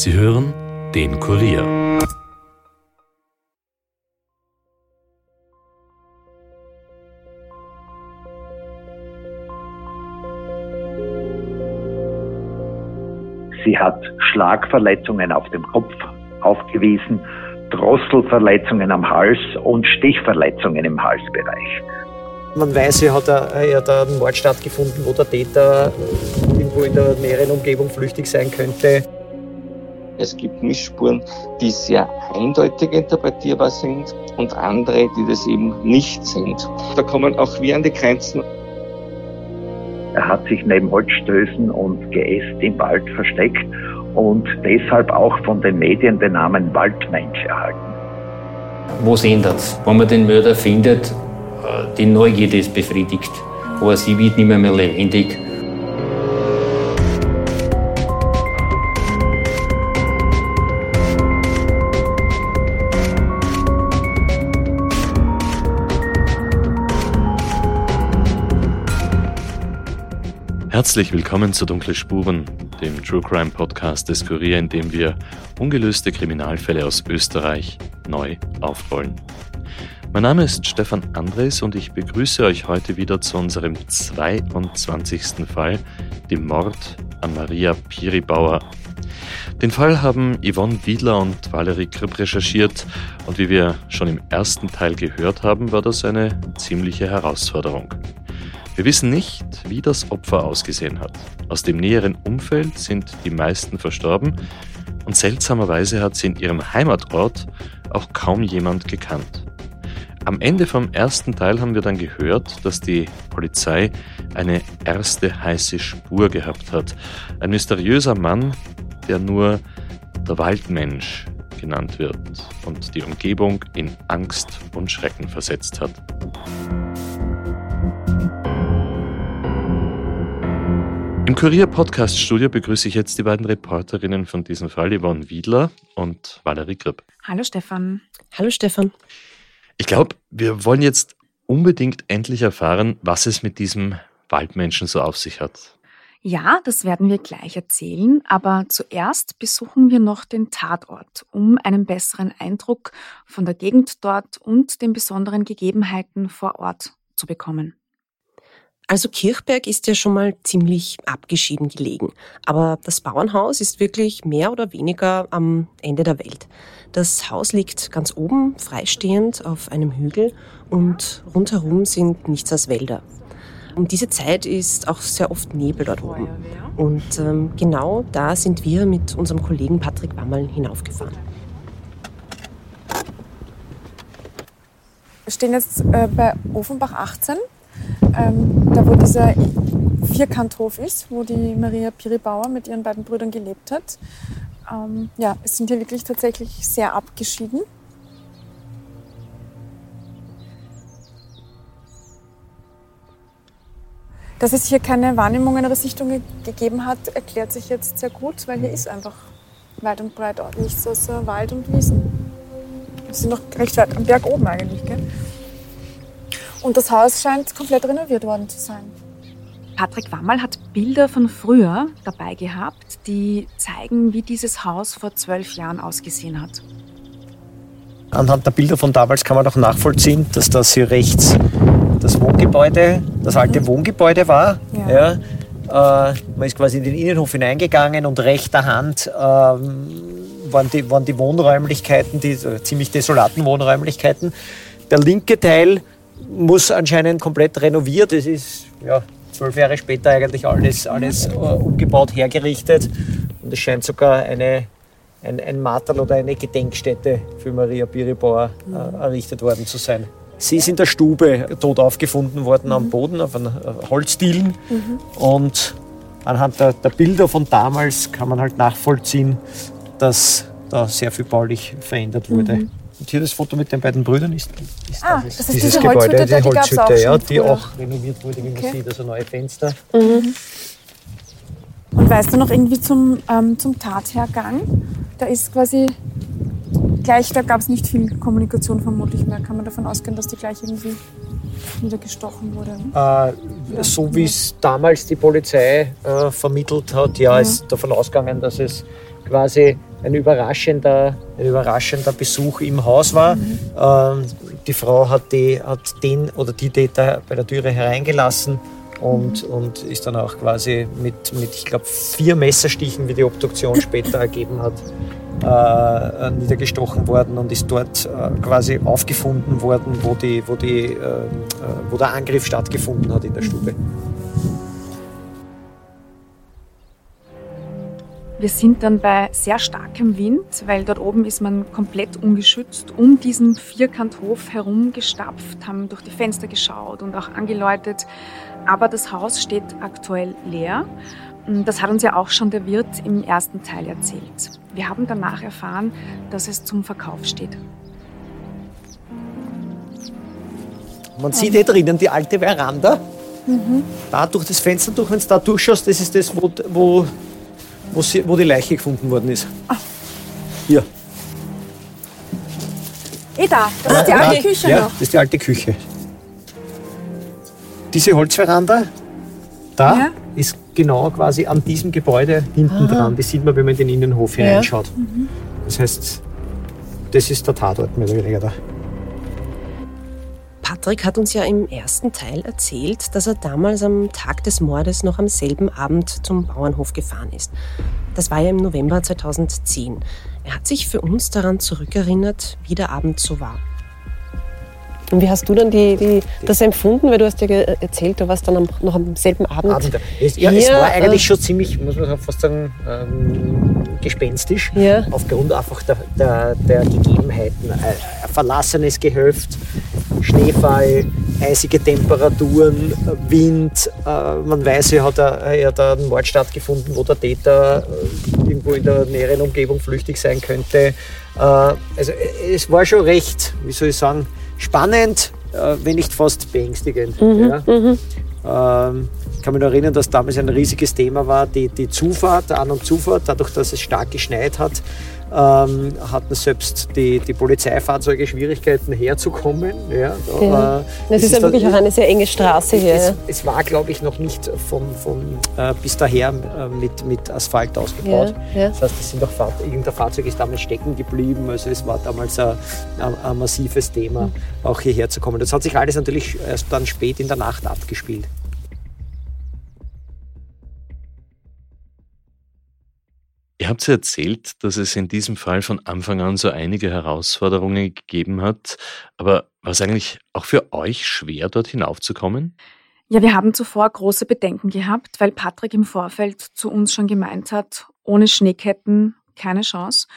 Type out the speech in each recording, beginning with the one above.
Sie hören den Kurier. Sie hat Schlagverletzungen auf dem Kopf aufgewiesen, Drosselverletzungen am Hals und Stichverletzungen im Halsbereich. Man weiß, hier hat, er, hat ein Mord stattgefunden, wo der Täter irgendwo in der näheren Umgebung flüchtig sein könnte. Es gibt Missspuren, die sehr eindeutig interpretierbar sind und andere, die das eben nicht sind. Da kommen auch wir an die Grenzen. Er hat sich neben Holzstößen und Geäst im Wald versteckt und deshalb auch von den Medien den Namen Waldmensch erhalten. Was ändert Wenn man den Mörder findet, äh, die Neugierde ist befriedigt, aber sie wird nicht mehr, mehr lebendig. Herzlich willkommen zu Dunkle Spuren, dem True Crime Podcast des Kurier, in dem wir ungelöste Kriminalfälle aus Österreich neu aufrollen. Mein Name ist Stefan Andres und ich begrüße euch heute wieder zu unserem 22. Fall, dem Mord an Maria Piribauer. Den Fall haben Yvonne Wiedler und Valerie Kripp recherchiert und wie wir schon im ersten Teil gehört haben, war das eine ziemliche Herausforderung. Wir wissen nicht, wie das Opfer ausgesehen hat. Aus dem näheren Umfeld sind die meisten verstorben und seltsamerweise hat sie in ihrem Heimatort auch kaum jemand gekannt. Am Ende vom ersten Teil haben wir dann gehört, dass die Polizei eine erste heiße Spur gehabt hat. Ein mysteriöser Mann, der nur der Waldmensch genannt wird und die Umgebung in Angst und Schrecken versetzt hat. Im Kurier-Podcast-Studio begrüße ich jetzt die beiden Reporterinnen von diesem Fall, Yvonne Wiedler und Valerie Gripp. Hallo Stefan. Hallo Stefan. Ich glaube, wir wollen jetzt unbedingt endlich erfahren, was es mit diesem Waldmenschen so auf sich hat. Ja, das werden wir gleich erzählen, aber zuerst besuchen wir noch den Tatort, um einen besseren Eindruck von der Gegend dort und den besonderen Gegebenheiten vor Ort zu bekommen. Also Kirchberg ist ja schon mal ziemlich abgeschieden gelegen. Aber das Bauernhaus ist wirklich mehr oder weniger am Ende der Welt. Das Haus liegt ganz oben, freistehend auf einem Hügel und rundherum sind nichts als Wälder. Um diese Zeit ist auch sehr oft Nebel dort oben. Und ähm, genau da sind wir mit unserem Kollegen Patrick Wammerl hinaufgefahren. Wir stehen jetzt äh, bei Ofenbach 18 ähm, da wo dieser Vierkanthof ist, wo die Maria Piribauer mit ihren beiden Brüdern gelebt hat. Ähm, ja, es sind hier wirklich tatsächlich sehr abgeschieden. Dass es hier keine Wahrnehmungen oder Sichtungen gegeben hat, erklärt sich jetzt sehr gut, weil hier ist einfach weit und breit nichts außer Wald und Wiesen. Wir sind noch recht weit am Berg oben eigentlich. Gell? Und das Haus scheint komplett renoviert worden zu sein. Patrick Wammerl hat Bilder von früher dabei gehabt, die zeigen, wie dieses Haus vor zwölf Jahren ausgesehen hat. Anhand der Bilder von damals kann man auch nachvollziehen, dass das hier rechts das Wohngebäude, das alte mhm. Wohngebäude war. Ja. ja. Äh, man ist quasi in den Innenhof hineingegangen und rechter Hand ähm, waren, die, waren die Wohnräumlichkeiten, die äh, ziemlich desolaten Wohnräumlichkeiten. Der linke Teil muss anscheinend komplett renoviert. Es ist ja, zwölf Jahre später eigentlich alles, alles äh, umgebaut, hergerichtet. Und es scheint sogar eine, ein, ein Marterl oder eine Gedenkstätte für Maria Biribauer äh, errichtet worden zu sein. Sie ist in der Stube tot aufgefunden worden am Boden auf einem äh, Holzdielen. Mhm. Und anhand der, der Bilder von damals kann man halt nachvollziehen, dass da sehr viel baulich verändert wurde. Mhm. Und hier das Foto mit den beiden Brüdern ist, ist ah, das, das ist dieses Gebäude, Holzhütte, die, die Holzhütte, auch ja, die auch renoviert wurde, wie man okay. sieht, also neue Fenster. Mhm. Und weißt du noch irgendwie zum, ähm, zum Tathergang? Da ist quasi gleich, da gab es nicht viel Kommunikation vermutlich mehr. Kann man davon ausgehen, dass die gleich irgendwie niedergestochen wurde? Äh, so wie es damals die Polizei äh, vermittelt hat, ja, ja, ist davon ausgegangen, dass es quasi ein überraschender, ein überraschender Besuch im Haus war. Mhm. Ähm, die Frau hat, die, hat den oder die Täter bei der Türe hereingelassen und, mhm. und ist dann auch quasi mit, mit ich glaube, vier Messerstichen, wie die Obduktion später ergeben hat, äh, niedergestochen worden und ist dort äh, quasi aufgefunden worden, wo, die, wo, die, äh, äh wo der Angriff stattgefunden hat in der Stube. Wir sind dann bei sehr starkem Wind, weil dort oben ist man komplett ungeschützt, um diesen Vierkanthof herumgestapft, haben durch die Fenster geschaut und auch angeläutet. Aber das Haus steht aktuell leer. Das hat uns ja auch schon der Wirt im ersten Teil erzählt. Wir haben danach erfahren, dass es zum Verkauf steht. Man sieht hier drinnen die alte Veranda. Mhm. Da durch das Fenster durch, wenn du da durchschaust, das ist das, wo, wo wo, sie, wo die Leiche gefunden worden ist. Ah. Hier. Eh da, das ist die alte Küche ja, noch. das ist die alte Küche. Diese Holzveranda, da ja. ist genau quasi an diesem Gebäude hinten Aha. dran. Das sieht man, wenn man in den Innenhof hineinschaut. Ja. Mhm. Das heißt, das ist der Tatort mehr oder weniger da. Patrick hat uns ja im ersten Teil erzählt, dass er damals am Tag des Mordes noch am selben Abend zum Bauernhof gefahren ist. Das war ja im November 2010. Er hat sich für uns daran zurückerinnert, wie der Abend so war. Und wie hast du dann die, die, das empfunden? Weil du hast ja erzählt, du warst dann am, noch am selben Abend. Abend. Ja, hier, es war eigentlich äh, schon ziemlich, muss man fast sagen, ähm, gespenstisch. Ja. Aufgrund einfach der, der, der Gegebenheiten. Ein verlassenes Gehöft, Schneefall, eisige Temperaturen, Wind. Äh, man weiß, er hat, er hat einen Mord stattgefunden, wo der Täter äh, irgendwo in der näheren Umgebung flüchtig sein könnte. Äh, also es war schon recht, wie soll ich sagen, spannend, wenn nicht fast beängstigend. Mhm, ja. mhm. Ähm, ich kann mich noch erinnern, dass damals ein riesiges Thema war, die, die Zufahrt, An- und Zufahrt, dadurch, dass es stark geschneit hat ähm, hatten selbst die, die Polizeifahrzeuge Schwierigkeiten herzukommen. Ja, ja. Äh, das ist ja wirklich auch eine sehr enge Straße hier. Es, es war, glaube ich, noch nicht von, von äh, bis daher äh, mit, mit Asphalt ausgebaut. Ja, ja. Das heißt, es sind auch Fahr irgendein Fahrzeug ist damals stecken geblieben. Also es war damals ein, ein, ein massives Thema, mhm. auch hierher zu kommen. Das hat sich alles natürlich erst dann spät in der Nacht abgespielt. Ihr habt erzählt, dass es in diesem Fall von Anfang an so einige Herausforderungen gegeben hat. Aber war es eigentlich auch für euch schwer, dort hinaufzukommen? Ja, wir haben zuvor große Bedenken gehabt, weil Patrick im Vorfeld zu uns schon gemeint hat, ohne Schneeketten keine Chance.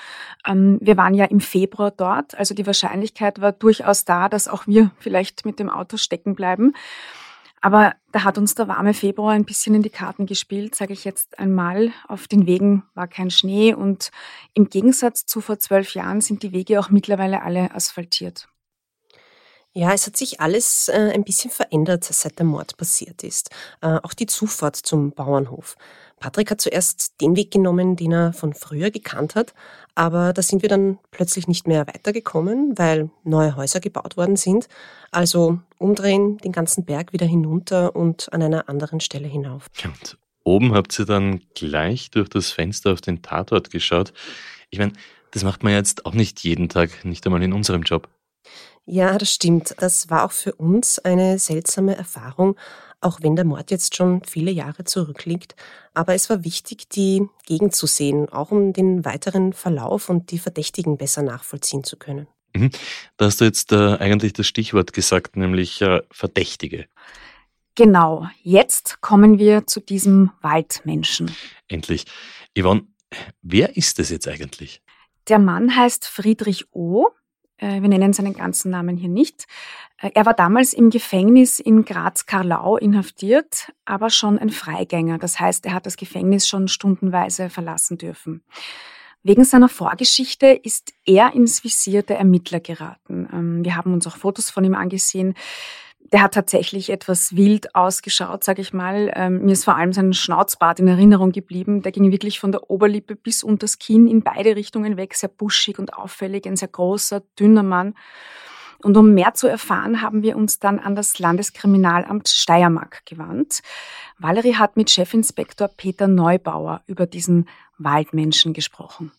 Ähm, wir waren ja im Februar dort, also die Wahrscheinlichkeit war durchaus da, dass auch wir vielleicht mit dem Auto stecken bleiben. Aber da hat uns der warme Februar ein bisschen in die Karten gespielt, sage ich jetzt einmal. Auf den Wegen war kein Schnee und im Gegensatz zu vor zwölf Jahren sind die Wege auch mittlerweile alle asphaltiert. Ja, es hat sich alles äh, ein bisschen verändert, seit der Mord passiert ist. Äh, auch die Zufahrt zum Bauernhof. Patrick hat zuerst den Weg genommen, den er von früher gekannt hat, aber da sind wir dann plötzlich nicht mehr weitergekommen, weil neue Häuser gebaut worden sind. Also umdrehen, den ganzen Berg wieder hinunter und an einer anderen Stelle hinauf. Und oben habt ihr dann gleich durch das Fenster auf den Tatort geschaut. Ich meine, das macht man jetzt auch nicht jeden Tag, nicht einmal in unserem Job. Ja, das stimmt. Das war auch für uns eine seltsame Erfahrung, auch wenn der Mord jetzt schon viele Jahre zurückliegt. Aber es war wichtig, die Gegend zu sehen, auch um den weiteren Verlauf und die Verdächtigen besser nachvollziehen zu können. Mhm. Da hast du jetzt äh, eigentlich das Stichwort gesagt, nämlich äh, Verdächtige. Genau, jetzt kommen wir zu diesem Waldmenschen. Endlich. Yvonne, wer ist es jetzt eigentlich? Der Mann heißt Friedrich O. Äh, wir nennen seinen ganzen Namen hier nicht. Äh, er war damals im Gefängnis in Graz-Karlau inhaftiert, aber schon ein Freigänger. Das heißt, er hat das Gefängnis schon stundenweise verlassen dürfen. Wegen seiner Vorgeschichte ist er ins Visier der Ermittler geraten. Ähm, wir haben uns auch Fotos von ihm angesehen. Der hat tatsächlich etwas wild ausgeschaut, sage ich mal. Ähm, mir ist vor allem sein Schnauzbart in Erinnerung geblieben. Der ging wirklich von der Oberlippe bis unter das Kinn in beide Richtungen weg, sehr buschig und auffällig, ein sehr großer, dünner Mann. Und um mehr zu erfahren, haben wir uns dann an das Landeskriminalamt Steiermark gewandt. Valerie hat mit Chefinspektor Peter Neubauer über diesen Waldmenschen gesprochen.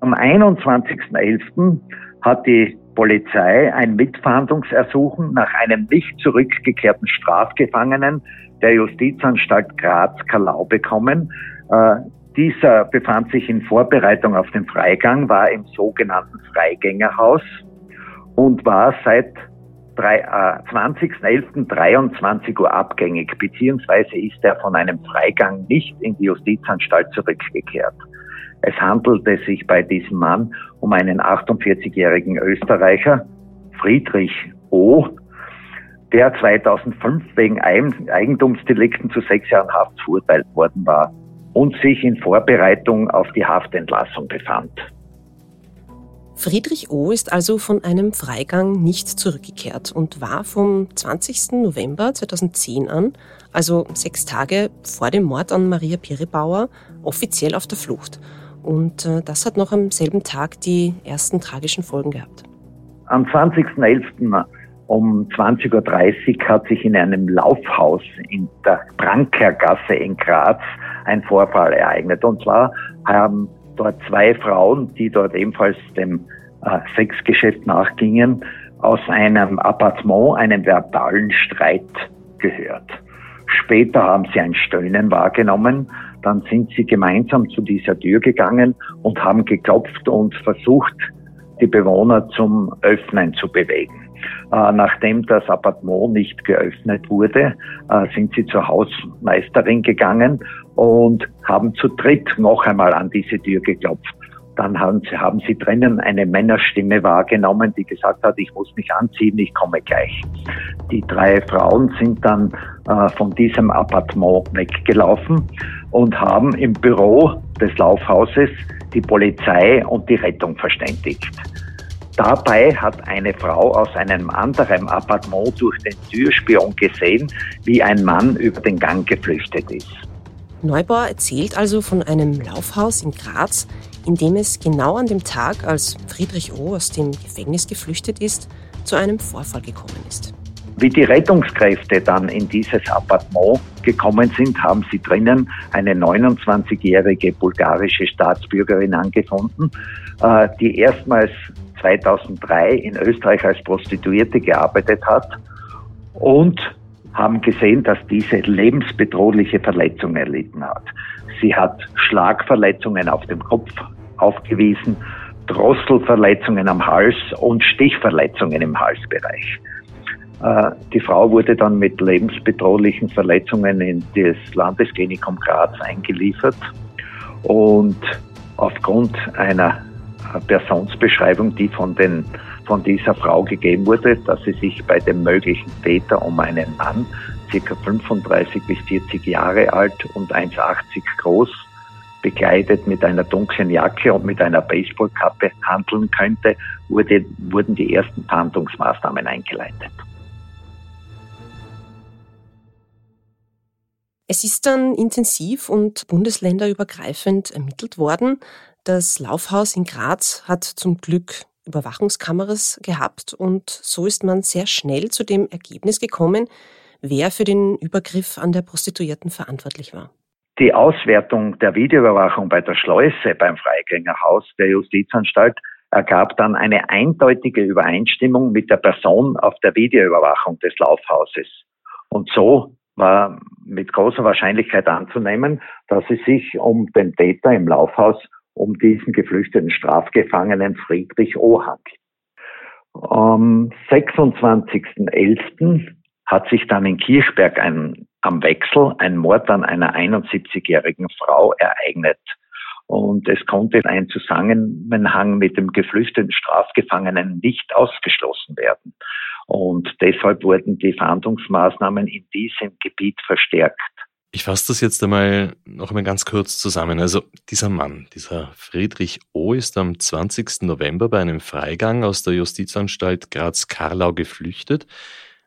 Am 21.11. hat die Polizei ein Mitfahndungsersuchen nach einem nicht zurückgekehrten Strafgefangenen der Justizanstalt Graz-Kalau bekommen. Äh, dieser befand sich in Vorbereitung auf den Freigang, war im sogenannten Freigängerhaus und war seit äh, 20.11.23 Uhr abgängig, beziehungsweise ist er von einem Freigang nicht in die Justizanstalt zurückgekehrt. Es handelte sich bei diesem Mann um einen 48-jährigen Österreicher, Friedrich O., der 2005 wegen Eigentumsdelikten zu sechs Jahren Haft verurteilt worden war und sich in Vorbereitung auf die Haftentlassung befand. Friedrich O. ist also von einem Freigang nicht zurückgekehrt und war vom 20. November 2010 an, also sechs Tage vor dem Mord an Maria Piribauer, offiziell auf der Flucht. Und äh, das hat noch am selben Tag die ersten tragischen Folgen gehabt. Am 20.11. um 20.30 Uhr hat sich in einem Laufhaus in der Brankergasse in Graz ein Vorfall ereignet. Und zwar haben dort zwei Frauen, die dort ebenfalls dem äh, Sexgeschäft nachgingen, aus einem Appartement einen verbalen Streit gehört. Später haben sie ein Stöhnen wahrgenommen. Dann sind sie gemeinsam zu dieser Tür gegangen und haben geklopft und versucht, die Bewohner zum Öffnen zu bewegen. Äh, nachdem das Appartement nicht geöffnet wurde, äh, sind sie zur Hausmeisterin gegangen und haben zu dritt noch einmal an diese Tür geklopft. Dann haben sie, haben sie drinnen eine Männerstimme wahrgenommen, die gesagt hat, ich muss mich anziehen, ich komme gleich. Die drei Frauen sind dann äh, von diesem Appartement weggelaufen und haben im Büro des Laufhauses die Polizei und die Rettung verständigt. Dabei hat eine Frau aus einem anderen Appartement durch den Türspion gesehen, wie ein Mann über den Gang geflüchtet ist. Neubauer erzählt also von einem Laufhaus in Graz, in dem es genau an dem Tag, als Friedrich O. aus dem Gefängnis geflüchtet ist, zu einem Vorfall gekommen ist. Wie die Rettungskräfte dann in dieses Appartement gekommen sind, haben sie drinnen eine 29-jährige bulgarische Staatsbürgerin angefunden, äh, die erstmals 2003 in Österreich als Prostituierte gearbeitet hat und haben gesehen, dass diese lebensbedrohliche Verletzungen erlitten hat. Sie hat Schlagverletzungen auf dem Kopf aufgewiesen, Drosselverletzungen am Hals und Stichverletzungen im Halsbereich. Äh, die Frau wurde dann mit lebensbedrohlichen Verletzungen in das Landesklinikum Graz eingeliefert und aufgrund einer Personsbeschreibung, die von, den, von dieser Frau gegeben wurde, dass sie sich bei dem möglichen Täter um einen Mann, circa 35 bis 40 Jahre alt und 1,80 groß, bekleidet mit einer dunklen Jacke und mit einer Baseballkappe handeln könnte, wurde, wurden die ersten Fahndungsmaßnahmen eingeleitet. Es ist dann intensiv und bundesländerübergreifend ermittelt worden. Das Laufhaus in Graz hat zum Glück Überwachungskameras gehabt und so ist man sehr schnell zu dem Ergebnis gekommen, wer für den Übergriff an der Prostituierten verantwortlich war. Die Auswertung der Videoüberwachung bei der Schleuse beim Freigängerhaus der Justizanstalt ergab dann eine eindeutige Übereinstimmung mit der Person auf der Videoüberwachung des Laufhauses. Und so war mit großer Wahrscheinlichkeit anzunehmen, dass es sich um den Täter im Laufhaus um diesen geflüchteten Strafgefangenen Friedrich O. handelt. Am 26.11. hat sich dann in Kirchberg ein, am Wechsel ein Mord an einer 71-jährigen Frau ereignet. Und es konnte ein Zusammenhang mit dem geflüchteten Strafgefangenen nicht ausgeschlossen werden. Und deshalb wurden die Fahndungsmaßnahmen in diesem Gebiet verstärkt. Ich fasse das jetzt einmal noch einmal ganz kurz zusammen. Also dieser Mann, dieser Friedrich O. ist am 20. November bei einem Freigang aus der Justizanstalt Graz-Karlau geflüchtet.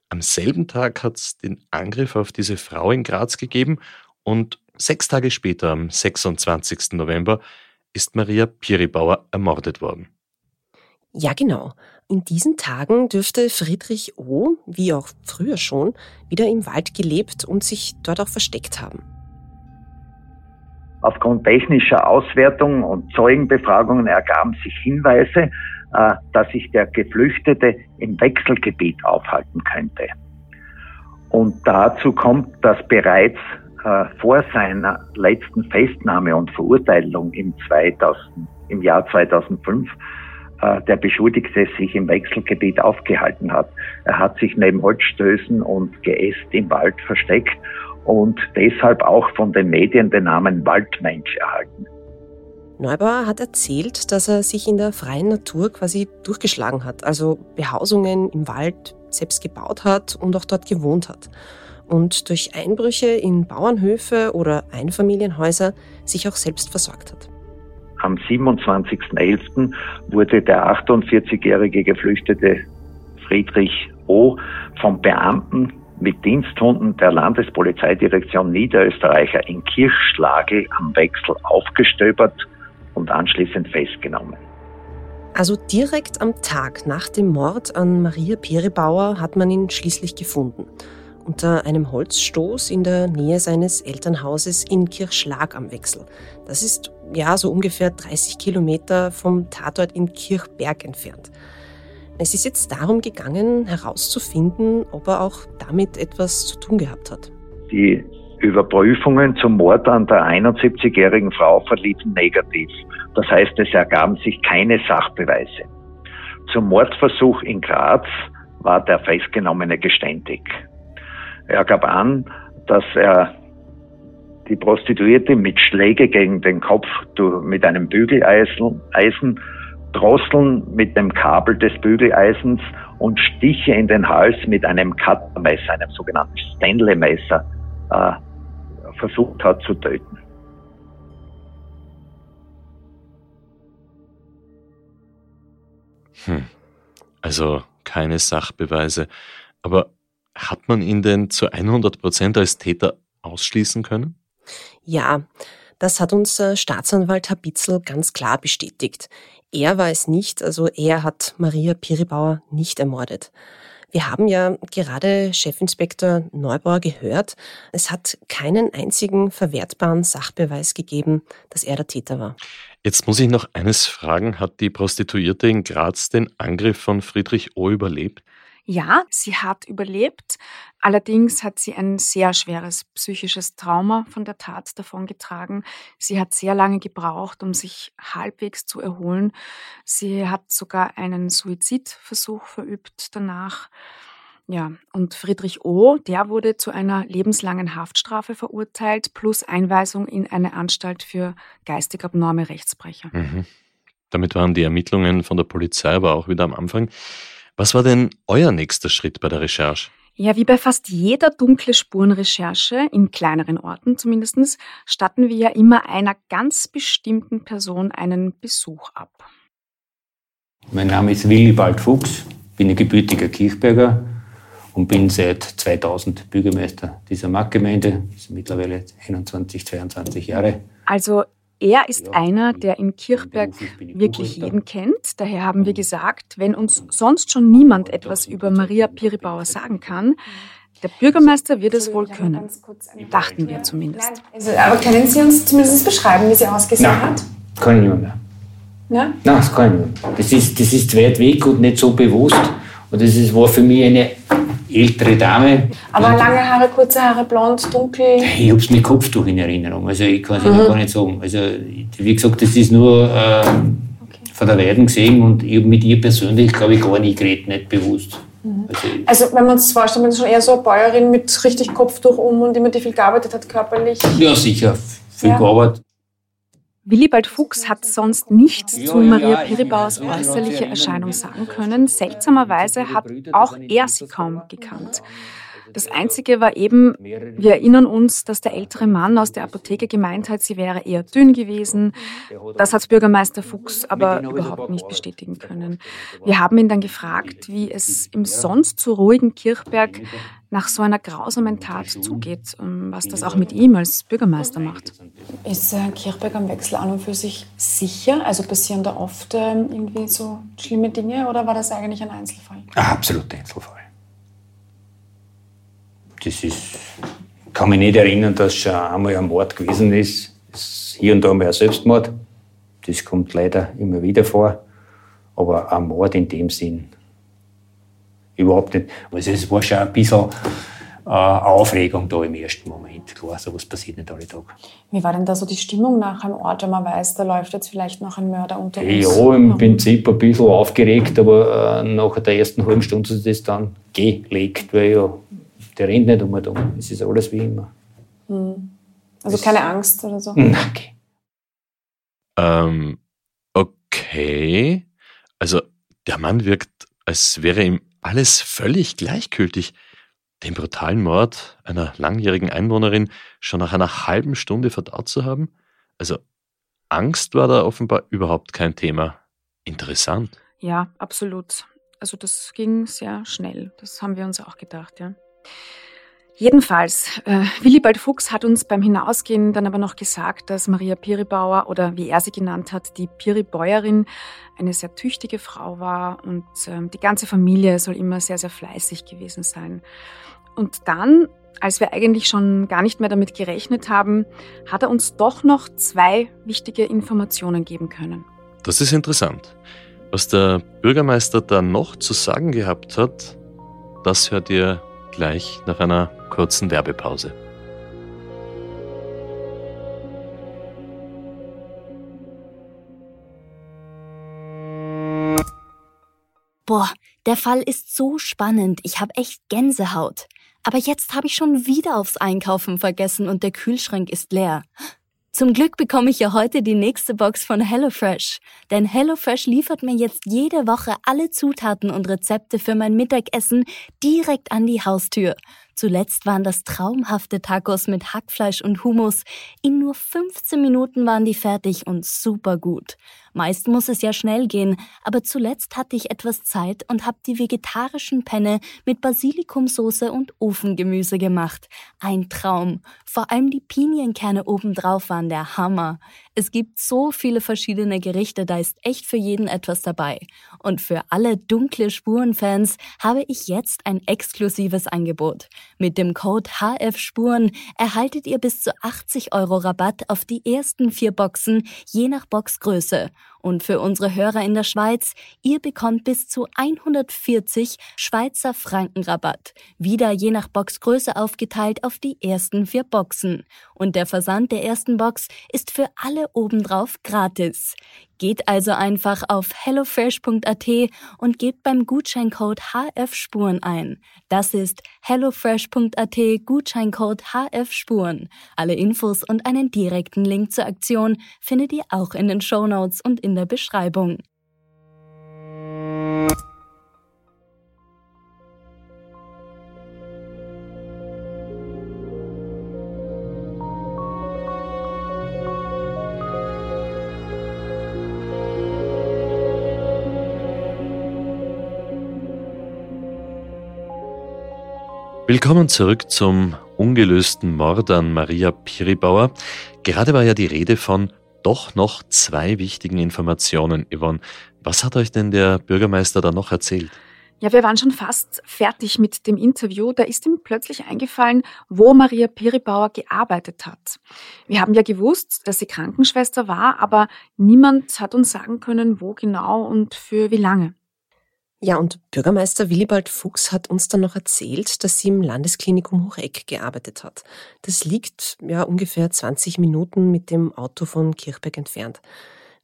Am selben Tag hat es den Angriff auf diese Frau in Graz gegeben und sechs Tage später, am 26. November, ist Maria Piribauer ermordet worden. Ja, genau. In diesen Tagen dürfte Friedrich O., wie auch früher schon, wieder im Wald gelebt und sich dort auch versteckt haben. Aufgrund technischer Auswertung und Zeugenbefragungen ergaben sich Hinweise, äh, dass sich der Geflüchtete im Wechselgebiet aufhalten könnte. Und dazu kommt, dass bereits äh, vor seiner letzten Festnahme und Verurteilung im, 2000, im Jahr 2005 äh, der Beschuldigte sich im Wechselgebiet aufgehalten hat. Er hat sich neben Holzstößen und Geäst im Wald versteckt und deshalb auch von den Medien den Namen Waldmensch erhalten. Neubauer hat erzählt, dass er sich in der freien Natur quasi durchgeschlagen hat, also Behausungen im Wald selbst gebaut hat und auch dort gewohnt hat. Und durch Einbrüche in Bauernhöfe oder Einfamilienhäuser sich auch selbst versorgt hat. Am 27.11. wurde der 48-jährige Geflüchtete Friedrich O. vom Beamten mit Diensthunden der Landespolizeidirektion Niederösterreicher in Kirchschlage am Wechsel aufgestöbert und anschließend festgenommen. Also direkt am Tag nach dem Mord an Maria Perebauer hat man ihn schließlich gefunden. Unter einem Holzstoß in der Nähe seines Elternhauses in Kirchschlag am Wechsel. Das ist ja so ungefähr 30 Kilometer vom Tatort in Kirchberg entfernt. Es ist jetzt darum gegangen, herauszufinden, ob er auch damit etwas zu tun gehabt hat. Die Überprüfungen zum Mord an der 71-jährigen Frau verliefen negativ. Das heißt, es ergaben sich keine Sachbeweise. Zum Mordversuch in Graz war der Festgenommene geständig. Er gab an, dass er die Prostituierte mit Schläge gegen den Kopf mit einem Bügeleisen Drosseln mit dem Kabel des Bügeleisens und Stiche in den Hals mit einem Cuttermesser, einem sogenannten Stanley-Messer, äh, versucht hat zu töten. Hm. Also keine Sachbeweise. Aber hat man ihn denn zu 100 Prozent als Täter ausschließen können? Ja, das hat uns äh, Staatsanwalt Habitzel ganz klar bestätigt. Er war es nicht, also er hat Maria Piribauer nicht ermordet. Wir haben ja gerade Chefinspektor Neubauer gehört, es hat keinen einzigen verwertbaren Sachbeweis gegeben, dass er der Täter war. Jetzt muss ich noch eines fragen, hat die Prostituierte in Graz den Angriff von Friedrich O überlebt? Ja, sie hat überlebt. Allerdings hat sie ein sehr schweres psychisches Trauma von der Tat davongetragen. Sie hat sehr lange gebraucht, um sich halbwegs zu erholen. Sie hat sogar einen Suizidversuch verübt danach. Ja, und Friedrich O., der wurde zu einer lebenslangen Haftstrafe verurteilt, plus Einweisung in eine Anstalt für geistig abnorme Rechtsbrecher. Mhm. Damit waren die Ermittlungen von der Polizei aber auch wieder am Anfang. Was war denn euer nächster Schritt bei der Recherche? Ja, wie bei fast jeder dunkle Spurenrecherche, in kleineren Orten zumindest, statten wir ja immer einer ganz bestimmten Person einen Besuch ab. Mein Name ist Willibald Fuchs, bin ein gebürtiger Kirchberger und bin seit 2000 Bürgermeister dieser Marktgemeinde. Das sind mittlerweile 21, 22 Jahre. Also er ist einer, der in Kirchberg wirklich jeden kennt. Daher haben wir gesagt, wenn uns sonst schon niemand etwas über Maria Piribauer sagen kann, der Bürgermeister wird es wohl können. Dachten wir zumindest. Also, aber können Sie uns zumindest beschreiben, wie sie ausgesehen Nein, hat? Kann ich nicht mehr. Ja? Nein, das kann ich nicht. Das ist, das ist weit weg und nicht so bewusst. Und das ist, war für mich eine ältere Dame. Aber lange Haare, kurze Haare, blond, dunkel? Ich habe es mit Kopftuch in Erinnerung. Also ich kann es mhm. gar nicht sagen. Also wie gesagt, das ist nur äh, okay. von der Weiden gesehen und ich habe mit ihr persönlich, glaube ich, gar nicht geredet, nicht bewusst. Mhm. Also, also, wenn man uns vorstellt, man ist schon eher so eine Bäuerin mit richtig Kopftuch um und immer die viel gearbeitet hat körperlich. Ja, sicher. Viel ja. gearbeitet. Willibald Fuchs hat sonst nichts zu Maria Piribaus äußerliche Erscheinung sagen können. Seltsamerweise hat auch er sie kaum gekannt. Das Einzige war eben, wir erinnern uns, dass der ältere Mann aus der Apotheke gemeint hat, sie wäre eher dünn gewesen. Das hat Bürgermeister Fuchs aber überhaupt nicht bestätigen können. Wir haben ihn dann gefragt, wie es im sonst so ruhigen Kirchberg nach so einer grausamen Tat zugeht, ähm, was das auch mit ihm als Bürgermeister macht. Ist äh, Kirchberg am Wechsel an und für sich sicher? Also passieren da oft ähm, irgendwie so schlimme Dinge oder war das eigentlich ein Einzelfall? Absolut Einzelfall. Das ist, kann mich nicht erinnern, dass schon einmal ein Mord gewesen ist. ist hier und da mal ein Selbstmord. Das kommt leider immer wieder vor. Aber ein Mord in dem Sinn überhaupt nicht. Also es war schon ein bisschen äh, Aufregung da im ersten Moment. Klar, sowas passiert nicht alle Tage. Wie war denn da so die Stimmung nach einem Ort, wenn man weiß, da läuft jetzt vielleicht noch ein Mörder unter uns? Ja, im Prinzip ein bisschen aufgeregt, aber äh, nach der ersten halben Stunde ist das dann gelegt, weil ja, der rennt nicht um und um. Es ist alles wie immer. Hm. Also das keine Angst oder so? Okay. Ähm, okay. Also der Mann wirkt, als wäre ihm alles völlig gleichgültig. Den brutalen Mord einer langjährigen Einwohnerin schon nach einer halben Stunde verdaut zu haben? Also Angst war da offenbar überhaupt kein Thema. Interessant. Ja, absolut. Also das ging sehr schnell. Das haben wir uns auch gedacht, ja. Jedenfalls, äh, Willibald Fuchs hat uns beim Hinausgehen dann aber noch gesagt, dass Maria Piribauer oder wie er sie genannt hat, die Piribäuerin, eine sehr tüchtige Frau war und ähm, die ganze Familie soll immer sehr, sehr fleißig gewesen sein. Und dann, als wir eigentlich schon gar nicht mehr damit gerechnet haben, hat er uns doch noch zwei wichtige Informationen geben können. Das ist interessant. Was der Bürgermeister da noch zu sagen gehabt hat, das hört ihr gleich nach einer kurzen Werbepause. Boah, der Fall ist so spannend. Ich habe echt Gänsehaut. Aber jetzt habe ich schon wieder aufs Einkaufen vergessen und der Kühlschrank ist leer. Zum Glück bekomme ich ja heute die nächste Box von HelloFresh. Denn HelloFresh liefert mir jetzt jede Woche alle Zutaten und Rezepte für mein Mittagessen direkt an die Haustür. Zuletzt waren das traumhafte Tacos mit Hackfleisch und Hummus. In nur 15 Minuten waren die fertig und super gut. Meist muss es ja schnell gehen, aber zuletzt hatte ich etwas Zeit und habe die vegetarischen Penne mit Basilikumsoße und Ofengemüse gemacht. Ein Traum. Vor allem die Pinienkerne obendrauf waren der Hammer. Es gibt so viele verschiedene Gerichte, da ist echt für jeden etwas dabei. Und für alle dunkle Spurenfans habe ich jetzt ein exklusives Angebot. Mit dem Code HFSpuren erhaltet ihr bis zu 80 Euro Rabatt auf die ersten vier Boxen, je nach Boxgröße. Und für unsere Hörer in der Schweiz, ihr bekommt bis zu 140 Schweizer Franken Rabatt. Wieder je nach Boxgröße aufgeteilt auf die ersten vier Boxen. Und der Versand der ersten Box ist für alle obendrauf gratis. Geht also einfach auf hellofresh.at und gebt beim Gutscheincode HFSpuren ein. Das ist hellofresh.at Gutscheincode HFSpuren. Alle Infos und einen direkten Link zur Aktion findet ihr auch in den Shownotes und in der Beschreibung. Willkommen zurück zum ungelösten Mord an Maria Piribauer. Gerade war ja die Rede von doch noch zwei wichtigen Informationen. Yvonne, was hat euch denn der Bürgermeister da noch erzählt? Ja, wir waren schon fast fertig mit dem Interview. Da ist ihm plötzlich eingefallen, wo Maria Piribauer gearbeitet hat. Wir haben ja gewusst, dass sie Krankenschwester war, aber niemand hat uns sagen können, wo genau und für wie lange. Ja, und Bürgermeister Willibald Fuchs hat uns dann noch erzählt, dass sie im Landesklinikum Hocheck gearbeitet hat. Das liegt ja ungefähr 20 Minuten mit dem Auto von Kirchberg entfernt.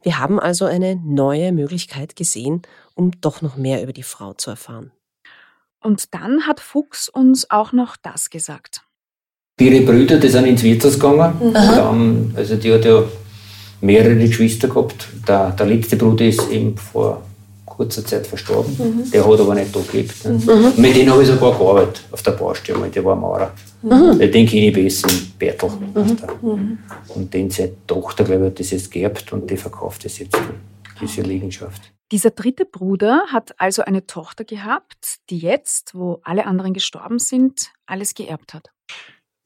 Wir haben also eine neue Möglichkeit gesehen, um doch noch mehr über die Frau zu erfahren. Und dann hat Fuchs uns auch noch das gesagt. Ihre Brüder, die sind ins Wirtshaus gegangen. Mhm. Dann, also die hat ja mehrere Geschwister gehabt. Der, der letzte Bruder ist eben vor kurzer Zeit verstorben. Mhm. Der hat aber nicht da gelebt. Ne? Mhm. Mit dem habe ich sogar gearbeitet auf der Baustelle, der war Maurer. Mhm. Den kenne ich besser im Bertel. Mhm. mhm. Und den seine Tochter, glaube ich, hat das jetzt geerbt und die verkauft das jetzt, diese Liegenschaft. Dieser dritte Bruder hat also eine Tochter gehabt, die jetzt, wo alle anderen gestorben sind, alles geerbt hat.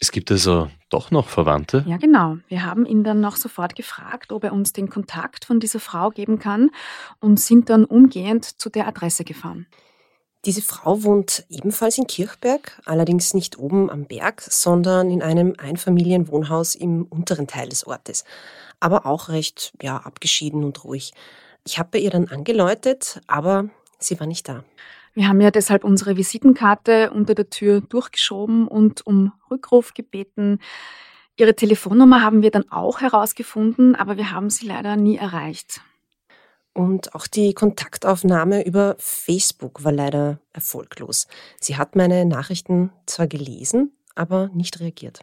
Es gibt also doch noch Verwandte? Ja, genau. Wir haben ihn dann noch sofort gefragt, ob er uns den Kontakt von dieser Frau geben kann und sind dann umgehend zu der Adresse gefahren. Diese Frau wohnt ebenfalls in Kirchberg, allerdings nicht oben am Berg, sondern in einem Einfamilienwohnhaus im unteren Teil des Ortes. Aber auch recht, ja, abgeschieden und ruhig. Ich habe bei ihr dann angeläutet, aber sie war nicht da. Wir haben ja deshalb unsere Visitenkarte unter der Tür durchgeschoben und um Rückruf gebeten. Ihre Telefonnummer haben wir dann auch herausgefunden, aber wir haben sie leider nie erreicht. Und auch die Kontaktaufnahme über Facebook war leider erfolglos. Sie hat meine Nachrichten zwar gelesen, aber nicht reagiert.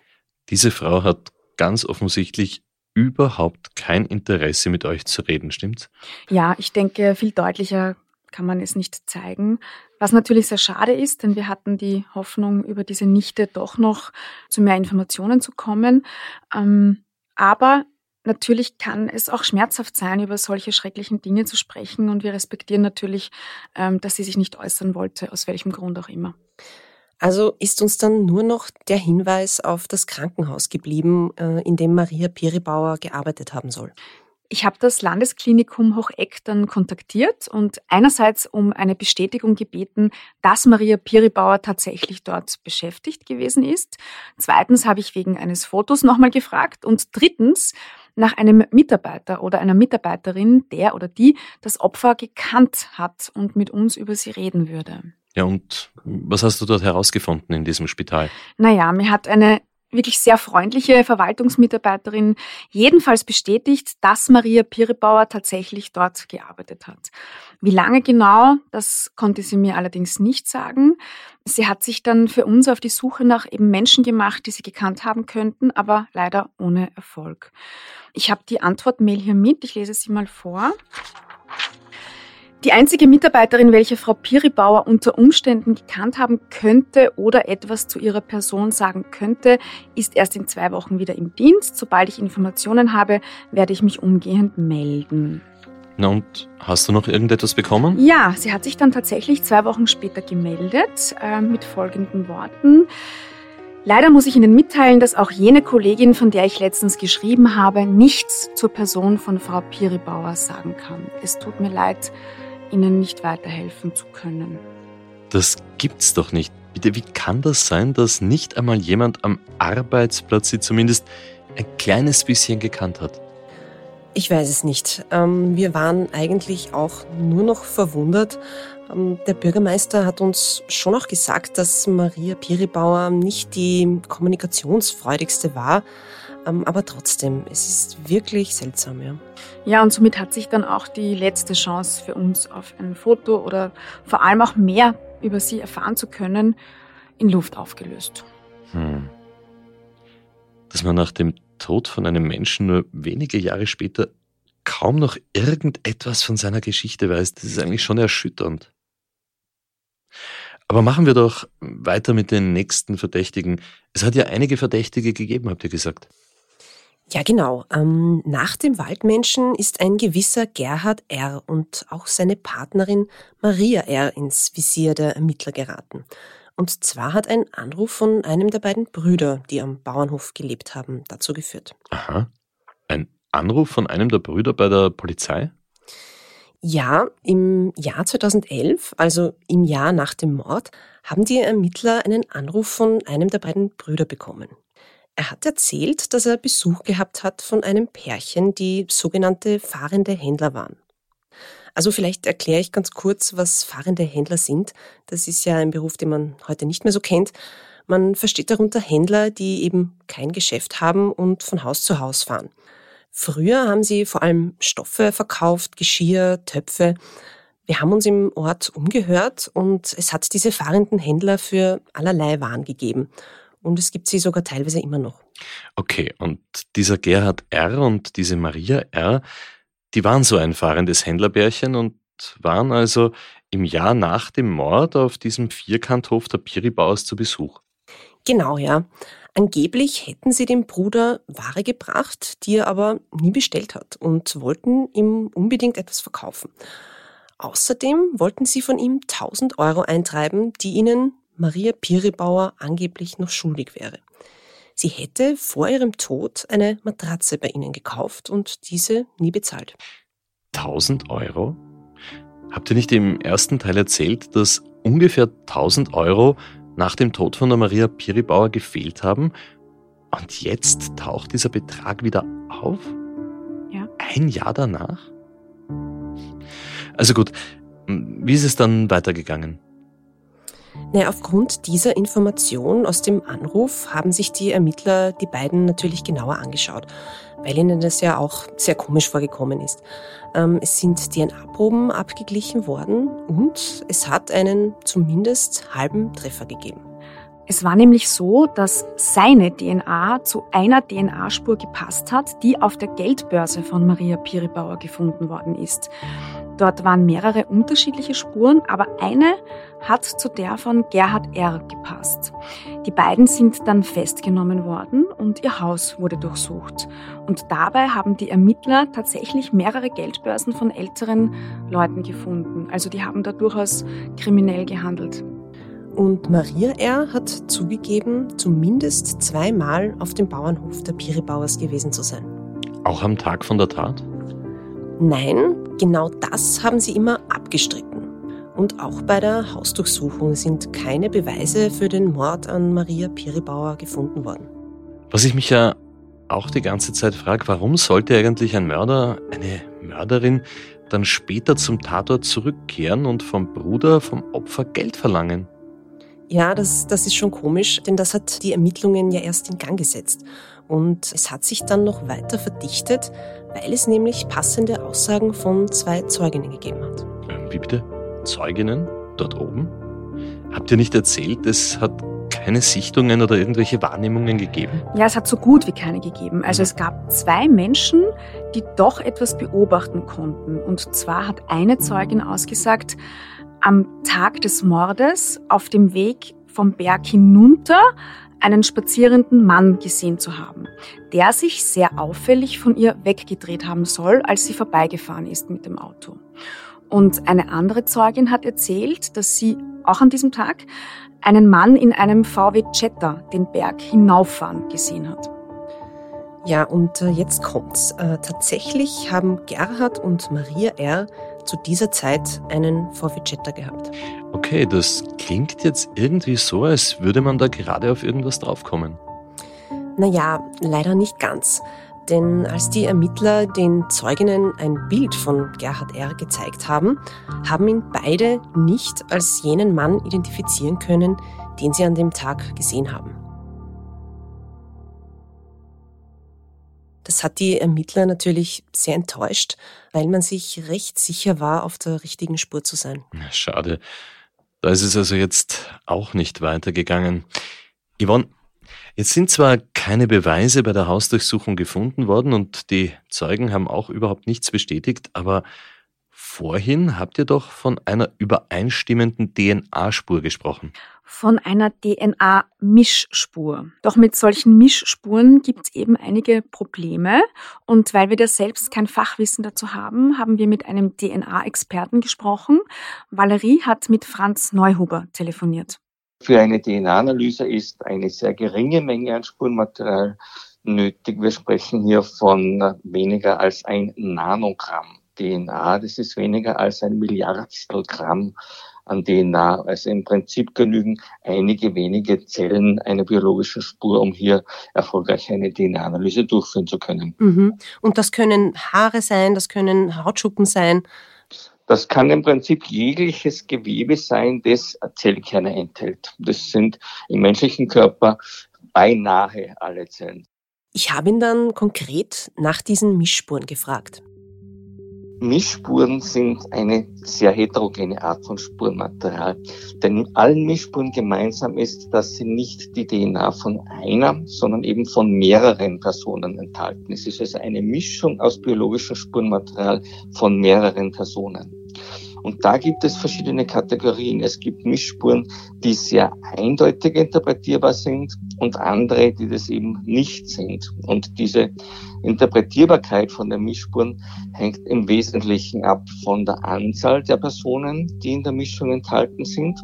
Diese Frau hat ganz offensichtlich überhaupt kein Interesse mit euch zu reden, stimmt's? Ja, ich denke, viel deutlicher kann man es nicht zeigen. Was natürlich sehr schade ist, denn wir hatten die Hoffnung, über diese Nichte doch noch zu mehr Informationen zu kommen. Ähm, aber Natürlich kann es auch schmerzhaft sein, über solche schrecklichen Dinge zu sprechen und wir respektieren natürlich, ähm, dass sie sich nicht äußern wollte, aus welchem Grund auch immer. Also ist uns dann nur noch der Hinweis auf das Krankenhaus geblieben, äh, in dem Maria Piribauer gearbeitet haben soll. Ich habe das Landesklinikum Hocheck dann kontaktiert und einerseits um eine Bestätigung gebeten, dass Maria Piribauer tatsächlich dort beschäftigt gewesen ist. Zweitens habe ich wegen eines Fotos nochmal gefragt und drittens nach einem Mitarbeiter oder einer Mitarbeiterin, der oder die das Opfer gekannt hat und mit uns über sie reden würde. Ja, und was hast du dort herausgefunden in diesem Spital? Naja, mir hat eine wirklich sehr freundliche Verwaltungsmitarbeiterin jedenfalls bestätigt, dass Maria Pirebauer tatsächlich dort gearbeitet hat. Wie lange genau, das konnte sie mir allerdings nicht sagen. Sie hat sich dann für uns auf die Suche nach eben Menschen gemacht, die sie gekannt haben könnten, aber leider ohne Erfolg. Ich habe die Antwortmail hier mit, ich lese sie mal vor. Die einzige Mitarbeiterin, welche Frau Piribauer unter Umständen gekannt haben könnte oder etwas zu ihrer Person sagen könnte, ist erst in zwei Wochen wieder im Dienst. Sobald ich Informationen habe, werde ich mich umgehend melden. Na und hast du noch irgendetwas bekommen? Ja, sie hat sich dann tatsächlich zwei Wochen später gemeldet äh, mit folgenden Worten. Leider muss ich Ihnen mitteilen, dass auch jene Kollegin, von der ich letztens geschrieben habe, nichts zur Person von Frau Piribauer sagen kann. Es tut mir leid, ihnen nicht weiterhelfen zu können. Das gibt's doch nicht. Bitte, wie kann das sein, dass nicht einmal jemand am Arbeitsplatz sie zumindest ein kleines bisschen gekannt hat? Ich weiß es nicht. Ähm, wir waren eigentlich auch nur noch verwundert. Ähm, der Bürgermeister hat uns schon auch gesagt, dass Maria Piribauer nicht die kommunikationsfreudigste war. Ähm, aber trotzdem, es ist wirklich seltsam, ja. Ja, und somit hat sich dann auch die letzte Chance für uns auf ein Foto oder vor allem auch mehr über sie erfahren zu können, in Luft aufgelöst. Hm. Dass man nach dem Tod von einem Menschen nur wenige Jahre später kaum noch irgendetwas von seiner Geschichte weiß, das ist eigentlich schon erschütternd. Aber machen wir doch weiter mit den nächsten Verdächtigen. Es hat ja einige Verdächtige gegeben, habt ihr gesagt. Ja, genau. Ähm, nach dem Waldmenschen ist ein gewisser Gerhard R. und auch seine Partnerin Maria R. ins Visier der Ermittler geraten. Und zwar hat ein Anruf von einem der beiden Brüder, die am Bauernhof gelebt haben, dazu geführt. Aha. Ein Anruf von einem der Brüder bei der Polizei? Ja, im Jahr 2011, also im Jahr nach dem Mord, haben die Ermittler einen Anruf von einem der beiden Brüder bekommen. Er hat erzählt, dass er Besuch gehabt hat von einem Pärchen, die sogenannte fahrende Händler waren. Also vielleicht erkläre ich ganz kurz, was fahrende Händler sind. Das ist ja ein Beruf, den man heute nicht mehr so kennt. Man versteht darunter Händler, die eben kein Geschäft haben und von Haus zu Haus fahren. Früher haben sie vor allem Stoffe verkauft, Geschirr, Töpfe. Wir haben uns im Ort umgehört und es hat diese fahrenden Händler für allerlei Waren gegeben und es gibt sie sogar teilweise immer noch. Okay, und dieser Gerhard R. und diese Maria R., die waren so ein fahrendes Händlerbärchen und waren also im Jahr nach dem Mord auf diesem Vierkanthof der Piribaus zu Besuch. Genau, ja. Angeblich hätten sie dem Bruder Ware gebracht, die er aber nie bestellt hat und wollten ihm unbedingt etwas verkaufen. Außerdem wollten sie von ihm 1000 Euro eintreiben, die ihnen Maria Piribauer angeblich noch schuldig wäre. Sie hätte vor ihrem Tod eine Matratze bei ihnen gekauft und diese nie bezahlt. 1000 Euro? Habt ihr nicht im ersten Teil erzählt, dass ungefähr 1000 Euro nach dem Tod von der Maria Piribauer gefehlt haben. Und jetzt taucht dieser Betrag wieder auf? Ja. Ein Jahr danach? Also gut, wie ist es dann weitergegangen? Naja, aufgrund dieser Information aus dem Anruf haben sich die Ermittler die beiden natürlich genauer angeschaut, weil ihnen das ja auch sehr komisch vorgekommen ist. Ähm, es sind DNA-Proben abgeglichen worden und es hat einen zumindest halben Treffer gegeben. Es war nämlich so, dass seine DNA zu einer DNA-Spur gepasst hat, die auf der Geldbörse von Maria Piribauer gefunden worden ist. Dort waren mehrere unterschiedliche Spuren, aber eine hat zu der von Gerhard R. gepasst. Die beiden sind dann festgenommen worden und ihr Haus wurde durchsucht. Und dabei haben die Ermittler tatsächlich mehrere Geldbörsen von älteren Leuten gefunden. Also die haben da durchaus kriminell gehandelt. Und Maria R. hat zugegeben, zumindest zweimal auf dem Bauernhof der Piribauers gewesen zu sein. Auch am Tag von der Tat? Nein, genau das haben sie immer abgestritten. Und auch bei der Hausdurchsuchung sind keine Beweise für den Mord an Maria Piribauer gefunden worden. Was ich mich ja auch die ganze Zeit frage, warum sollte eigentlich ein Mörder, eine Mörderin, dann später zum Tatort zurückkehren und vom Bruder, vom Opfer Geld verlangen? Ja, das, das ist schon komisch, denn das hat die Ermittlungen ja erst in Gang gesetzt. Und es hat sich dann noch weiter verdichtet, weil es nämlich passende Aussagen von zwei Zeuginnen gegeben hat. Ähm, wie bitte? Zeuginnen? Dort oben? Habt ihr nicht erzählt, es hat keine Sichtungen oder irgendwelche Wahrnehmungen gegeben? Ja, es hat so gut wie keine gegeben. Also es gab zwei Menschen, die doch etwas beobachten konnten. Und zwar hat eine Zeugin ausgesagt, am Tag des Mordes auf dem Weg vom Berg hinunter einen spazierenden Mann gesehen zu haben, der sich sehr auffällig von ihr weggedreht haben soll, als sie vorbeigefahren ist mit dem Auto. Und eine andere Zeugin hat erzählt, dass sie auch an diesem Tag einen Mann in einem VW Jetta den Berg hinauffahren gesehen hat. Ja, und äh, jetzt kommt's. Äh, tatsächlich haben Gerhard und Maria R. zu dieser Zeit einen VW Jetta gehabt. Okay, das klingt jetzt irgendwie so, als würde man da gerade auf irgendwas draufkommen. Naja, leider nicht ganz. Denn als die Ermittler den Zeuginnen ein Bild von Gerhard R. gezeigt haben, haben ihn beide nicht als jenen Mann identifizieren können, den sie an dem Tag gesehen haben. Das hat die Ermittler natürlich sehr enttäuscht, weil man sich recht sicher war, auf der richtigen Spur zu sein. Schade. Da ist es also jetzt auch nicht weitergegangen. Yvonne, jetzt sind zwar keine Beweise bei der Hausdurchsuchung gefunden worden und die Zeugen haben auch überhaupt nichts bestätigt, aber vorhin habt ihr doch von einer übereinstimmenden DNA-Spur gesprochen von einer DNA-Mischspur. Doch mit solchen Mischspuren gibt es eben einige Probleme. Und weil wir da selbst kein Fachwissen dazu haben, haben wir mit einem DNA-Experten gesprochen. Valerie hat mit Franz Neuhuber telefoniert. Für eine DNA-Analyse ist eine sehr geringe Menge an Spurenmaterial nötig. Wir sprechen hier von weniger als ein Nanogramm DNA. Das ist weniger als ein Milliardstel Gramm an DNA. Also im Prinzip genügen einige wenige Zellen einer biologischen Spur, um hier erfolgreich eine DNA-Analyse durchführen zu können. Mhm. Und das können Haare sein, das können Hautschuppen sein. Das kann im Prinzip jegliches Gewebe sein, das Zellkerne enthält. Das sind im menschlichen Körper beinahe alle Zellen. Ich habe ihn dann konkret nach diesen Mischspuren gefragt. Mischspuren sind eine sehr heterogene Art von Spurenmaterial. Denn in allen Mischspuren gemeinsam ist, dass sie nicht die DNA von einer, sondern eben von mehreren Personen enthalten. Es ist also eine Mischung aus biologischem Spurenmaterial von mehreren Personen. Und da gibt es verschiedene Kategorien. Es gibt Mischspuren, die sehr eindeutig interpretierbar sind und andere, die das eben nicht sind. Und diese Interpretierbarkeit von den Mischspuren hängt im Wesentlichen ab von der Anzahl der Personen, die in der Mischung enthalten sind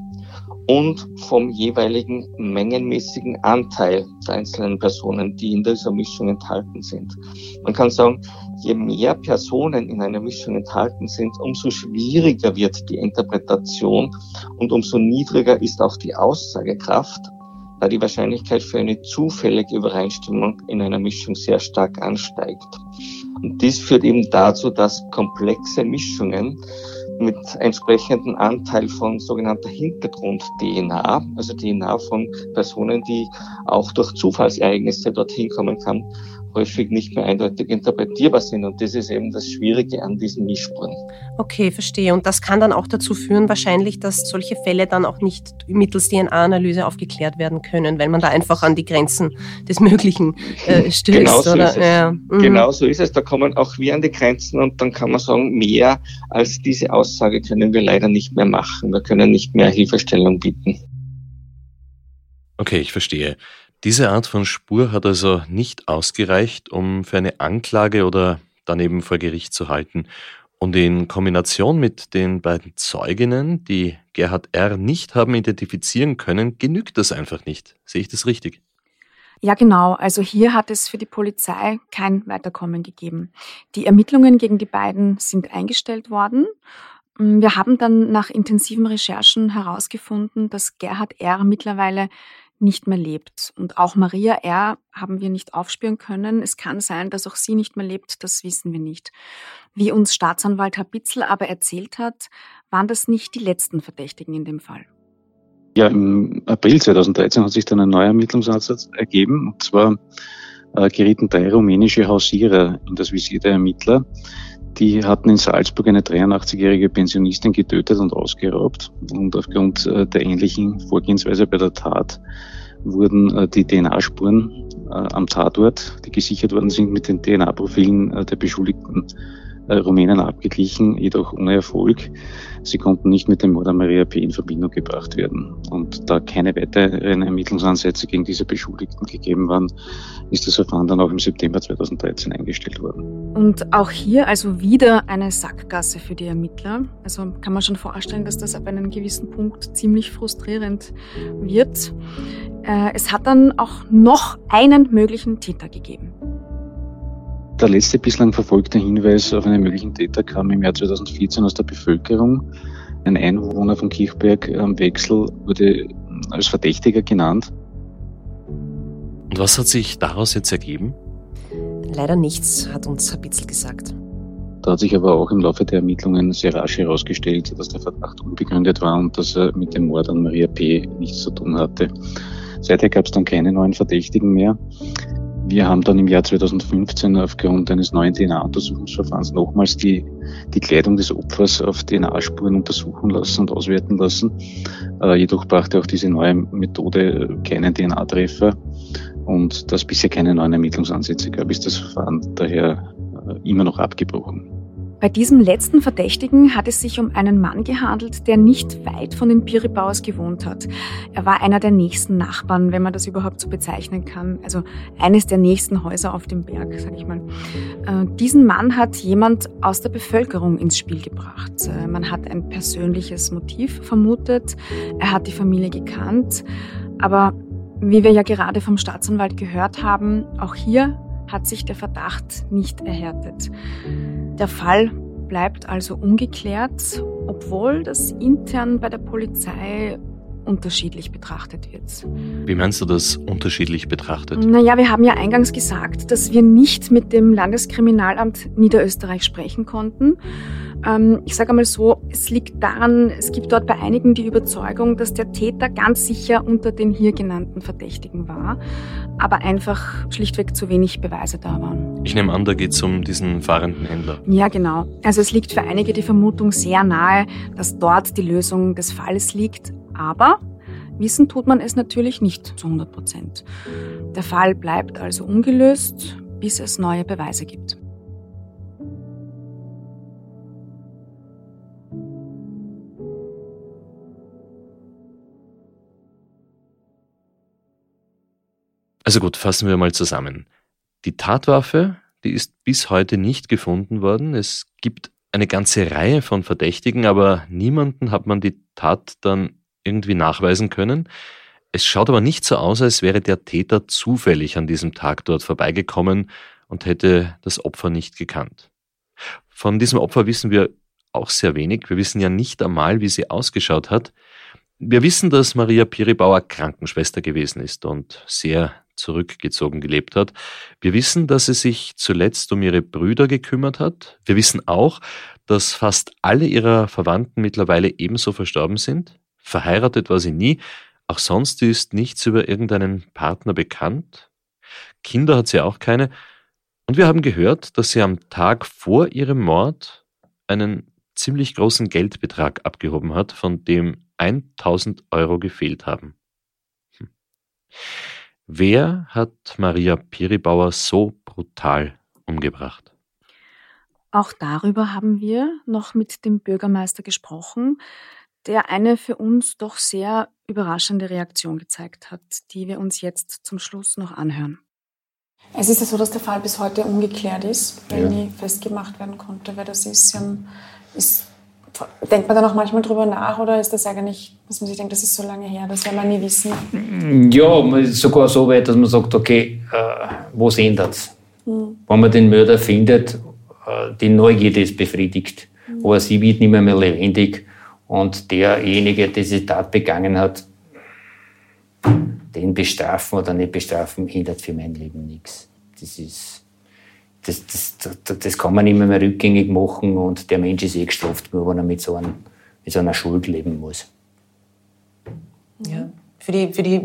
und vom jeweiligen mengenmäßigen Anteil der einzelnen Personen, die in dieser Mischung enthalten sind. Man kann sagen, je mehr Personen in einer Mischung enthalten sind, umso schwieriger wird die Interpretation und umso niedriger ist auch die Aussagekraft, da die Wahrscheinlichkeit für eine zufällige Übereinstimmung in einer Mischung sehr stark ansteigt. Und dies führt eben dazu, dass komplexe Mischungen mit entsprechendem Anteil von sogenannter Hintergrund-DNA, also DNA von Personen, die auch durch Zufallsereignisse dorthin kommen kann, häufig nicht mehr eindeutig interpretierbar sind. Und das ist eben das Schwierige an diesen Mischspuren. Okay, verstehe. Und das kann dann auch dazu führen, wahrscheinlich, dass solche Fälle dann auch nicht mittels DNA-Analyse aufgeklärt werden können, weil man da einfach an die Grenzen des Möglichen äh, stößt. Genau so oder? ist es. Ja. Mhm. Genau so ist es. Da kommen auch wir an die Grenzen und dann kann man sagen, mehr als diese Aussage können wir leider nicht mehr machen. Wir können nicht mehr Hilfestellung bieten. Okay, ich verstehe. Diese Art von Spur hat also nicht ausgereicht, um für eine Anklage oder daneben vor Gericht zu halten. Und in Kombination mit den beiden Zeuginnen, die Gerhard R. nicht haben identifizieren können, genügt das einfach nicht. Sehe ich das richtig? Ja, genau. Also hier hat es für die Polizei kein Weiterkommen gegeben. Die Ermittlungen gegen die beiden sind eingestellt worden. Wir haben dann nach intensiven Recherchen herausgefunden, dass Gerhard R. mittlerweile nicht mehr lebt. Und auch Maria R. haben wir nicht aufspüren können. Es kann sein, dass auch sie nicht mehr lebt, das wissen wir nicht. Wie uns Staatsanwalt Herr Bitzel aber erzählt hat, waren das nicht die letzten Verdächtigen in dem Fall. Ja, im April 2013 hat sich dann ein neuer Ermittlungsansatz ergeben. Und zwar äh, gerieten drei rumänische Hausierer in das Visier der Ermittler. Die hatten in Salzburg eine 83-jährige Pensionistin getötet und ausgeraubt. Und aufgrund äh, der ähnlichen Vorgehensweise bei der Tat wurden äh, die DNA-Spuren äh, am Tatort, die gesichert worden sind, mit den DNA-Profilen der beschuldigten Rumänen abgeglichen, jedoch ohne Erfolg. Sie konnten nicht mit dem Mord an Maria P. in Verbindung gebracht werden. Und da keine weiteren Ermittlungsansätze gegen diese Beschuldigten gegeben waren, ist das Verfahren dann auch im September 2013 eingestellt worden. Und auch hier also wieder eine Sackgasse für die Ermittler. Also kann man schon vorstellen, dass das ab einem gewissen Punkt ziemlich frustrierend wird. Äh, es hat dann auch noch einen möglichen Täter gegeben. Der letzte bislang verfolgte Hinweis auf einen möglichen Täter kam im Jahr 2014 aus der Bevölkerung. Ein Einwohner von Kirchberg am Wechsel wurde als Verdächtiger genannt. Und was hat sich daraus jetzt ergeben? Leider nichts, hat uns Herr Bitzel gesagt. Da hat sich aber auch im Laufe der Ermittlungen sehr rasch herausgestellt, dass der Verdacht unbegründet war und dass er mit dem Mord an Maria P. nichts zu tun hatte. Seither gab es dann keine neuen Verdächtigen mehr. Wir haben dann im Jahr 2015 aufgrund eines neuen DNA-Untersuchungsverfahrens nochmals die, die Kleidung des Opfers auf DNA-Spuren untersuchen lassen und auswerten lassen. Äh, jedoch brachte auch diese neue Methode keinen DNA-Treffer und dass bisher keine neuen Ermittlungsansätze gab, ist das Verfahren daher äh, immer noch abgebrochen. Bei diesem letzten Verdächtigen hat es sich um einen Mann gehandelt, der nicht weit von den Piribauers gewohnt hat. Er war einer der nächsten Nachbarn, wenn man das überhaupt so bezeichnen kann. Also eines der nächsten Häuser auf dem Berg, sag ich mal. Äh, diesen Mann hat jemand aus der Bevölkerung ins Spiel gebracht. Äh, man hat ein persönliches Motiv vermutet. Er hat die Familie gekannt. Aber wie wir ja gerade vom Staatsanwalt gehört haben, auch hier hat sich der Verdacht nicht erhärtet. Der Fall bleibt also ungeklärt, obwohl das intern bei der Polizei unterschiedlich betrachtet wird. Wie meinst du das unterschiedlich betrachtet? Naja, wir haben ja eingangs gesagt, dass wir nicht mit dem Landeskriminalamt Niederösterreich sprechen konnten. Ähm, ich sage einmal so, es liegt daran, es gibt dort bei einigen die Überzeugung, dass der Täter ganz sicher unter den hier genannten Verdächtigen war, aber einfach schlichtweg zu wenig Beweise da waren. Ich nehme an, da geht es um diesen fahrenden Händler. Ja, genau. Also es liegt für einige die Vermutung sehr nahe, dass dort die Lösung des Falles liegt, aber wissen tut man es natürlich nicht zu 100 Prozent. Der Fall bleibt also ungelöst, bis es neue Beweise gibt. Also gut, fassen wir mal zusammen. Die Tatwaffe, die ist bis heute nicht gefunden worden. Es gibt eine ganze Reihe von Verdächtigen, aber niemanden hat man die Tat dann irgendwie nachweisen können. Es schaut aber nicht so aus, als wäre der Täter zufällig an diesem Tag dort vorbeigekommen und hätte das Opfer nicht gekannt. Von diesem Opfer wissen wir auch sehr wenig. Wir wissen ja nicht einmal, wie sie ausgeschaut hat. Wir wissen, dass Maria Piribauer Krankenschwester gewesen ist und sehr zurückgezogen gelebt hat. Wir wissen, dass sie sich zuletzt um ihre Brüder gekümmert hat. Wir wissen auch, dass fast alle ihrer Verwandten mittlerweile ebenso verstorben sind. Verheiratet war sie nie. Auch sonst ist nichts über irgendeinen Partner bekannt. Kinder hat sie auch keine. Und wir haben gehört, dass sie am Tag vor ihrem Mord einen ziemlich großen Geldbetrag abgehoben hat, von dem 1000 Euro gefehlt haben. Hm. Wer hat Maria Piribauer so brutal umgebracht? Auch darüber haben wir noch mit dem Bürgermeister gesprochen, der eine für uns doch sehr überraschende Reaktion gezeigt hat, die wir uns jetzt zum Schluss noch anhören. Es ist ja so, dass der Fall bis heute ungeklärt ist, weil ja. nie festgemacht werden konnte, wer das ist. ist denkt man da noch manchmal drüber nach oder ist das eigentlich, dass man sich denkt, das ist so lange her, das werden wir nie wissen? Ja, sogar so weit, dass man sagt, okay, äh, was ändert es? Mhm. Wenn man den Mörder findet, äh, die Neugierde ist befriedigt, mhm. aber sie wird nicht mehr, mehr lebendig und derjenige, der diese Tat begangen hat, den bestrafen oder nicht bestrafen, hindert für mein Leben nichts. Das ist das, das, das, kann man nicht mehr, rückgängig machen und der Mensch ist eh gestraft, nur wenn er mit so, einem, mit so einer Schuld leben muss. Ja. Für die, für die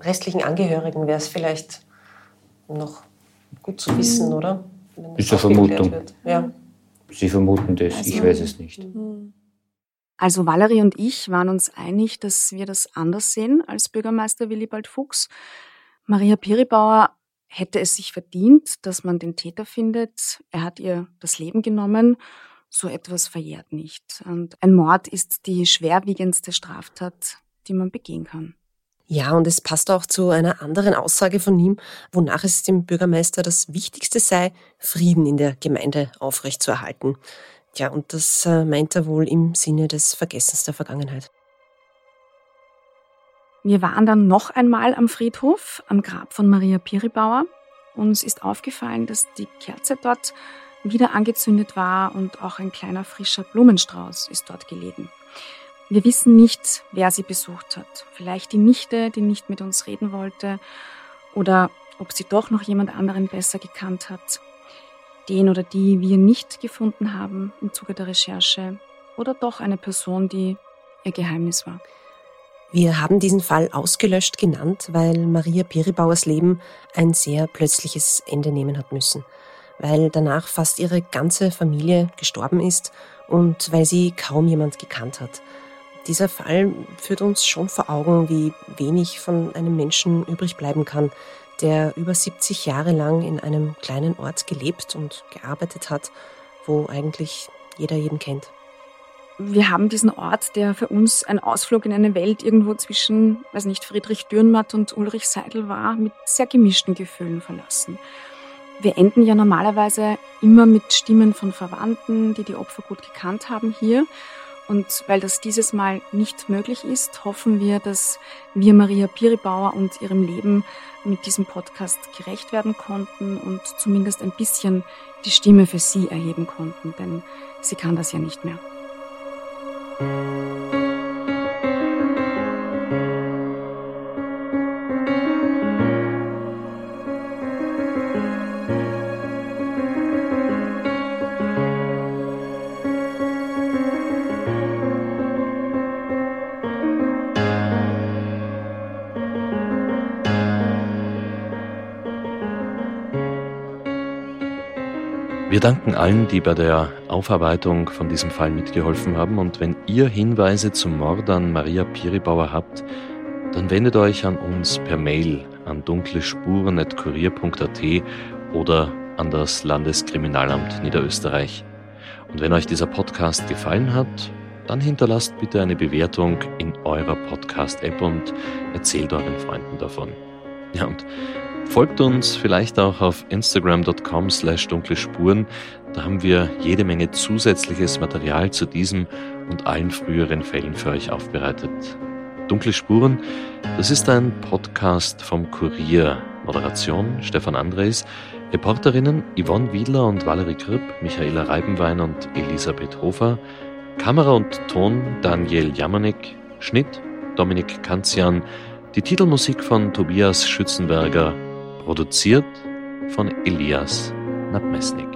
restlichen Angehörigen wäre es vielleicht noch gut zu wissen, oder? Das ist eine Vermutung. Ja. Sie vermuten das, also, ich weiß es nicht. Mhm. Also Valerie und ich waren uns einig, dass wir das anders sehen als Bürgermeister Willibald Fuchs. Maria Piribauer hätte es sich verdient, dass man den Täter findet. Er hat ihr das Leben genommen. So etwas verjährt nicht. Und ein Mord ist die schwerwiegendste Straftat, die man begehen kann. Ja, und es passt auch zu einer anderen Aussage von ihm, wonach es dem Bürgermeister das Wichtigste sei, Frieden in der Gemeinde aufrechtzuerhalten. Ja, und das äh, meint er wohl im Sinne des Vergessens der Vergangenheit. Wir waren dann noch einmal am Friedhof, am Grab von Maria Piribauer. Uns ist aufgefallen, dass die Kerze dort wieder angezündet war und auch ein kleiner frischer Blumenstrauß ist dort gelegen. Wir wissen nicht, wer sie besucht hat. Vielleicht die Nichte, die nicht mit uns reden wollte, oder ob sie doch noch jemand anderen besser gekannt hat. Den oder die wir nicht gefunden haben im Zuge der Recherche, oder doch eine Person, die ihr Geheimnis war. Wir haben diesen Fall ausgelöscht genannt, weil Maria Piribauers Leben ein sehr plötzliches Ende nehmen hat müssen, weil danach fast ihre ganze Familie gestorben ist und weil sie kaum jemand gekannt hat. Dieser Fall führt uns schon vor Augen, wie wenig von einem Menschen übrig bleiben kann, der über 70 Jahre lang in einem kleinen Ort gelebt und gearbeitet hat, wo eigentlich jeder jeden kennt wir haben diesen Ort, der für uns ein Ausflug in eine Welt irgendwo zwischen, weiß nicht, Friedrich Dürrenmatt und Ulrich Seidel war, mit sehr gemischten Gefühlen verlassen. Wir enden ja normalerweise immer mit Stimmen von Verwandten, die die Opfer gut gekannt haben hier. Und weil das dieses Mal nicht möglich ist, hoffen wir, dass wir Maria Piribauer und ihrem Leben mit diesem Podcast gerecht werden konnten und zumindest ein bisschen die Stimme für sie erheben konnten, denn sie kann das ja nicht mehr. Música Wir danken allen, die bei der Aufarbeitung von diesem Fall mitgeholfen haben. Und wenn ihr Hinweise zum Mord an Maria Piribauer habt, dann wendet euch an uns per Mail an dunklespuren.kurier.at oder an das Landeskriminalamt Niederösterreich. Und wenn euch dieser Podcast gefallen hat, dann hinterlasst bitte eine Bewertung in eurer Podcast-App und erzählt euren Freunden davon. Ja, und Folgt uns vielleicht auch auf instagram.com slash dunkle Spuren. Da haben wir jede Menge zusätzliches Material zu diesem und allen früheren Fällen für euch aufbereitet. Dunkle Spuren, das ist ein Podcast vom Kurier. Moderation Stefan Andres, Reporterinnen Yvonne Wiedler und Valerie Kripp, Michaela Reibenwein und Elisabeth Hofer, Kamera und Ton Daniel Jamanek, Schnitt Dominik Kanzian, die Titelmusik von Tobias Schützenberger, produziert von Elias Nabmesnik.